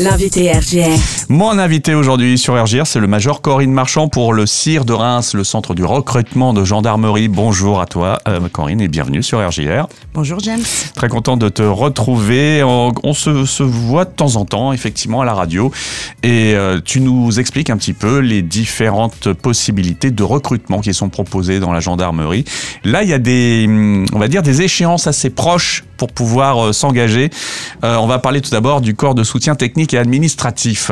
L'invité RGR. Mon invité aujourd'hui sur RGR, c'est le major Corinne Marchand pour le CIR de Reims, le centre du recrutement de gendarmerie. Bonjour à toi, euh, Corinne, et bienvenue sur RGR. Bonjour James. Très content de te retrouver. On, on se, se voit de temps en temps, effectivement, à la radio. Et euh, tu nous expliques un petit peu les différentes possibilités de recrutement qui sont proposées dans la gendarmerie. Là, il y a des, hum, on va dire, des échéances assez proches pour pouvoir euh, s'engager. Euh, on va parler tout d'abord du corps de soutien technique et administratif.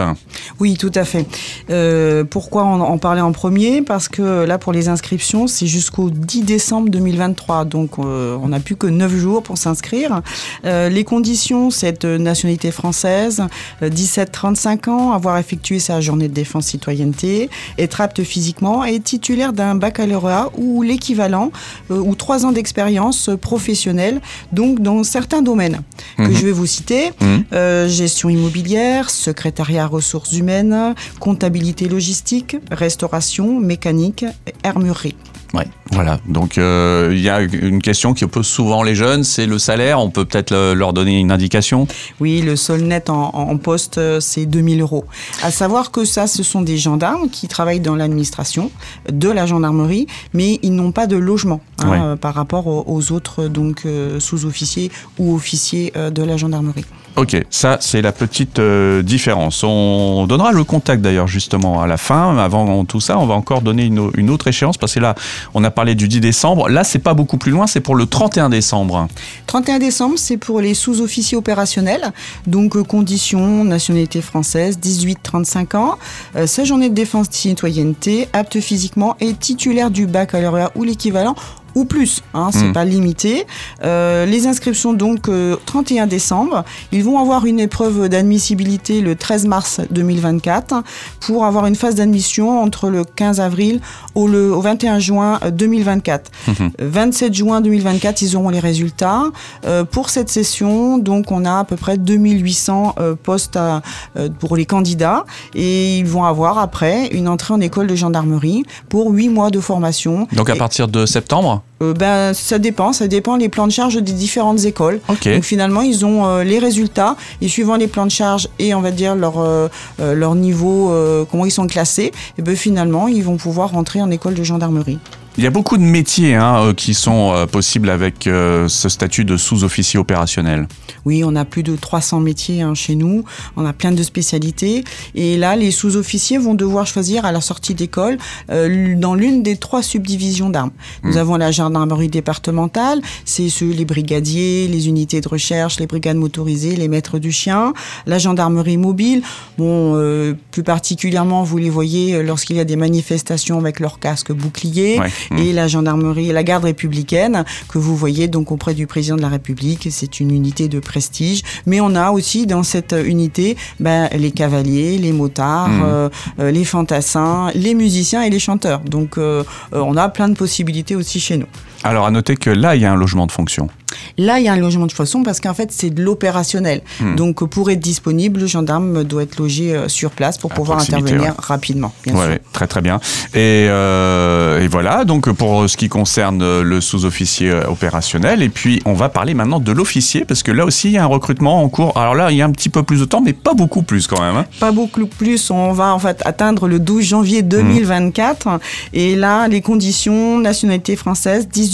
Oui, tout à fait. Euh, pourquoi en, parler en premier? Parce que là, pour les inscriptions, c'est jusqu'au 10 décembre 2023. Donc, on n'a plus que 9 jours pour s'inscrire. Les conditions, c'est nationalité française, 17-35 ans, avoir effectué sa journée de défense citoyenneté, être apte physiquement et titulaire d'un baccalauréat ou l'équivalent, ou 3 ans d'expérience professionnelle, donc dans certains domaines que Mhm. je vais vous citer. Mhm. Euh, gestion immobilière, secrétariat ressources humaines, comptabilité logistique, restauration, mécanique, armurerie. Ouais, voilà. Donc euh, il y a une question qui oppose souvent les jeunes, c'est le salaire. On peut peut-être le- leur donner une indication. Oui, le sol net en, en poste, euh, c'est 2000 euros. À savoir que ça, ce sont des gendarmes qui travaillent dans l'administration de la gendarmerie, mais ils n'ont pas de logement hein, Ouais. euh, par rapport aux, aux autres donc euh, sous-officiers ou officiers de la gendarmerie. Ok, ça c'est la petite différence. On donnera le contact d'ailleurs justement à la fin. Avant tout ça, on va encore donner une, une autre échéance parce que là, on a parlé du 10 décembre. Là, c'est pas beaucoup plus loin, c'est pour le 31 décembre. 31 décembre, c'est pour les sous-officiers opérationnels, donc euh, conditions, nationalité française, 18-35 ans, euh, sa journée de défense citoyenneté, apte physiquement et titulaire du baccalauréat ou l'équivalent ou plus, hein, c'est Mm. pas limité. Euh, les inscriptions donc euh, 31 décembre, ils vont avoir une épreuve d'admissibilité le 13 mars 2024 pour avoir une phase d'admission entre le 15 avril au, le, au 21 juin euh, 2024. Mhm. 27 juin 2024, ils auront les résultats. Euh, pour cette session, donc, on a à peu près 2800 euh, postes à- euh, pour les candidats et ils vont avoir après une entrée en école de gendarmerie pour 8 mois de formation. Donc à Et, partir de septembre. Euh, ben, ça dépend, ça dépend les plans de charge des différentes écoles. Donc finalement, ils ont euh, les résultats et suivant les plans de charge et on va dire leur, euh, leur niveau, comment ils sont classés, et ben finalement, ils vont pouvoir rentrer en école de gendarmerie. Il y a beaucoup de métiers hein, qui sont possibles avec ce statut de sous-officier opérationnel. Oui, on a plus de 300 métiers hein, chez nous, on a plein de spécialités. Et là, les sous-officiers vont devoir choisir à la sortie d'école euh, dans l'une des trois subdivisions d'armes. Nous avons la gendarmerie départementale, c'est ceux, les brigadiers, les unités de recherche, les brigades motorisées, les maîtres du chien, la gendarmerie mobile. Bon, euh, plus particulièrement, vous les voyez euh, lorsqu'il y a des manifestations avec leur casque bouclier Ouais. Mm. et la gendarmerie, la garde républicaine que vous voyez donc auprès du président de la République. C'est une unité de prestige, mais on a aussi dans cette unité ben, les cavaliers, les motards, Mhm. euh, euh, les fantassins, les musiciens et les chanteurs. Donc euh, euh, on a plein de possibilités aussi chez nous. Alors à noter que là, il y a un logement de fonction. Là, il y a un logement de façon parce qu'en fait, c'est de l'opérationnel. Hmm. Donc, pour être disponible, le gendarme doit être logé euh, sur place pour À pouvoir intervenir ouais. rapidement. Bien Ouais, sûr. très très bien. Et, euh, et voilà, donc pour ce qui concerne euh, le sous-officier opérationnel, et puis on va parler maintenant de l'officier, parce que là aussi il y a un recrutement en cours. Alors là, il y a un petit peu plus de temps, mais pas beaucoup plus quand même. hein. Pas beaucoup plus, on va en fait atteindre le 12 janvier 2024. Et là, les conditions, nationalité française, 18,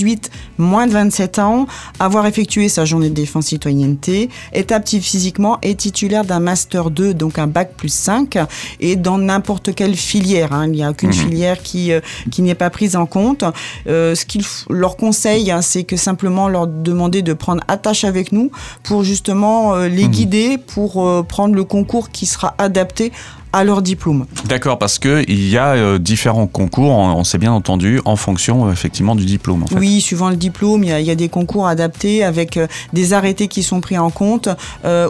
moins de 27 ans, avoir effectué sa journée de défense citoyenneté, est actif physiquement et titulaire d'un Master 2, donc un bac plus 5, et dans n'importe quelle filière. hein. Il n'y a aucune Mhm. filière qui, euh, qui n'est pas prise en compte. Euh, ce qu'il f- leur conseille, hein, c'est que simplement leur demander de prendre attache avec nous pour justement euh, les Mhm. guider pour prendre le concours qui sera adapté à leur diplôme. D'accord, parce que il y a euh, différents concours, on, on s'est bien entendu, en fonction euh, effectivement du diplôme. En fait. Oui, suivant le diplôme, il y a, il y a des concours adaptés avec euh, des arrêtés qui sont pris en compte,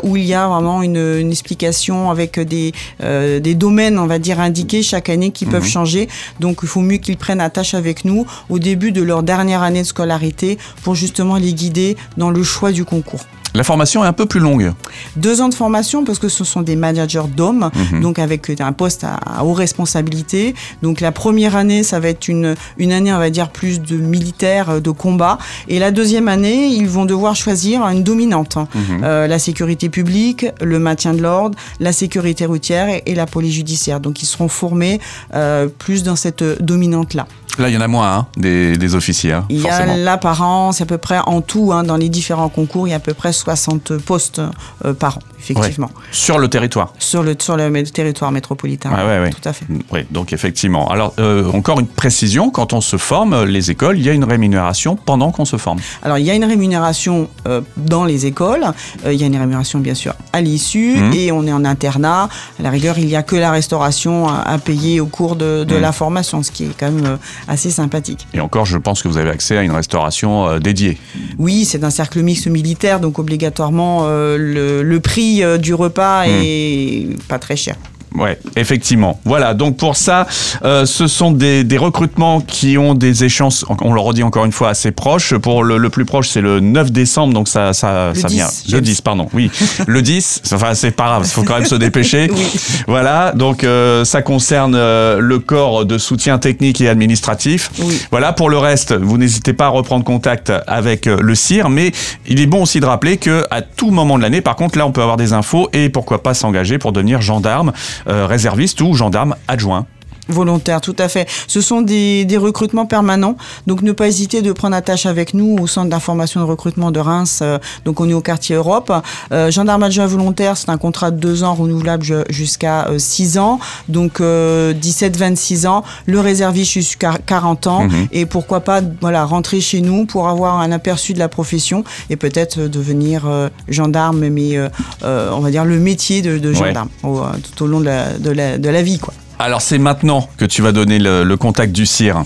où il y a vraiment une, une explication avec des, des domaines, on va dire, indiqués chaque année qui peuvent Mhm. changer. Donc il faut mieux qu'ils prennent attache avec nous au début de leur dernière année de scolarité pour justement les guider dans le choix du concours. La formation est un peu plus longue. Deux ans de formation parce que ce sont des managers d'hommes, Mhm. donc avec un poste à, à haute responsabilité. Donc la première année, ça va être une, une année, on va dire, plus de militaire, euh, de combat. Et la deuxième année, ils vont devoir choisir une dominante. Mhm. Euh, la sécurité publique, le maintien de l'ordre, la sécurité routière et, et la police judiciaire. Donc ils seront formés euh, plus dans cette dominante-là. Là, il y en a moins, hein, des, des officiers, hein, Il y a là par an, c'est à peu près en tout, hein, dans les différents concours, il y a à peu près 60 postes euh, par an, effectivement, Sur le territoire. sur, le, sur le territoire métropolitain. Ah ouais, ouais. Tout à fait. Oui, donc effectivement. Alors, euh, encore une précision, quand on se forme, euh, les écoles, il y a une rémunération pendant qu'on se forme. Alors il y a une rémunération euh, dans les écoles, il y a une rémunération bien sûr à l'issue, Mhm. et on est en internat. À la rigueur, il n'y a que la restauration à, à payer au cours de, de Mhm. la formation, ce qui est quand même assez sympathique. Et encore, je pense que vous avez accès à une restauration euh, dédiée. Oui, c'est un cercle mixte militaire, donc obligatoirement euh, le, le prix euh, du repas Mhm. est pas très cher. Ouais, effectivement. Voilà, donc pour ça, euh, ce sont des, des recrutements qui ont des échéances, on le redit encore une fois, assez proches. Pour le, le plus proche, c'est le 9 décembre, donc ça, ça, Le ça 10, vient. Le James. 10, pardon, oui. Le 10, enfin c'est pas grave, il faut quand même se dépêcher. Oui. Voilà, donc euh, ça concerne euh, le corps de soutien technique et administratif. Oui. Voilà, pour le reste, vous n'hésitez pas à reprendre contact avec le CIR, mais il est bon aussi de rappeler que à tout moment de l'année, par contre, là, on peut avoir des infos et pourquoi pas s'engager pour devenir gendarme, euh, réserviste ou gendarme adjoint. Volontaire, tout à fait. Ce sont des, des recrutements permanents, donc ne pas hésiter de prendre attache avec nous au centre d'information de recrutement de Reims. euh, donc on est au quartier Europe. Euh, gendarme adjoint volontaire, c'est un contrat de deux ans renouvelable ju- jusqu'à euh, six ans, donc euh, 17-26 ans. Le réserviste jusqu'à 40 ans, Mhm. et pourquoi pas voilà rentrer chez nous pour avoir un aperçu de la profession et peut-être euh, devenir euh, gendarme, mais euh, euh, on va dire le métier de, de Ouais. gendarme au- euh, tout au long de la, de la, de la vie, quoi. Alors c'est maintenant que tu vas donner le, contact du CIR.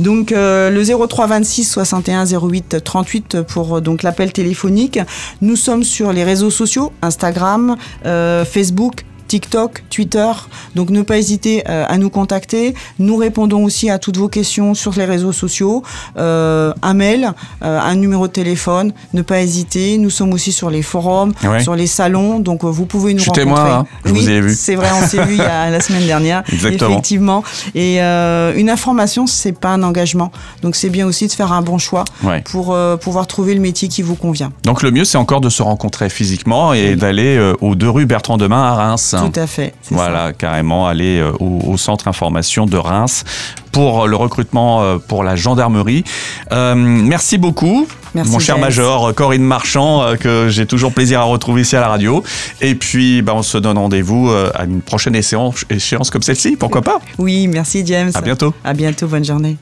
Donc euh, le 03 26 61 08 38 pour euh, donc l'appel téléphonique. Nous sommes sur les réseaux sociaux Instagram, euh, Facebook. TikTok, Twitter, donc ne pas hésiter euh, à nous contacter. Nous répondons aussi à toutes vos questions sur les réseaux sociaux, euh, un mail, euh, un numéro de téléphone. Ne pas hésiter. Nous sommes aussi sur les forums, Ouais. sur les salons, donc vous pouvez nous Je rencontrer. témoin, hein. Je oui, vous ai vu. c'est vrai, on s'est vu il y a la semaine dernière. Exactement. Effectivement. Et euh, une information, c'est pas un engagement. Donc c'est bien aussi de faire un bon choix Ouais. pour euh, pouvoir trouver le métier qui vous convient. Donc le mieux, c'est encore de se rencontrer physiquement et Oui. d'aller euh, aux deux rues Bertrand Demain à Reims. Tout à fait. Voilà, carrément, aller euh, au, au centre information de Reims pour le recrutement euh, pour la gendarmerie. Euh, merci beaucoup. Merci, Mon cher James. major euh, Corinne Marchand, euh, que j'ai toujours plaisir à retrouver ici à la radio. Et puis, bah, on se donne rendez-vous euh, à une prochaine échéance, échéance comme celle-ci, pourquoi pas? Oui, merci James. À bientôt. À bientôt, bonne journée.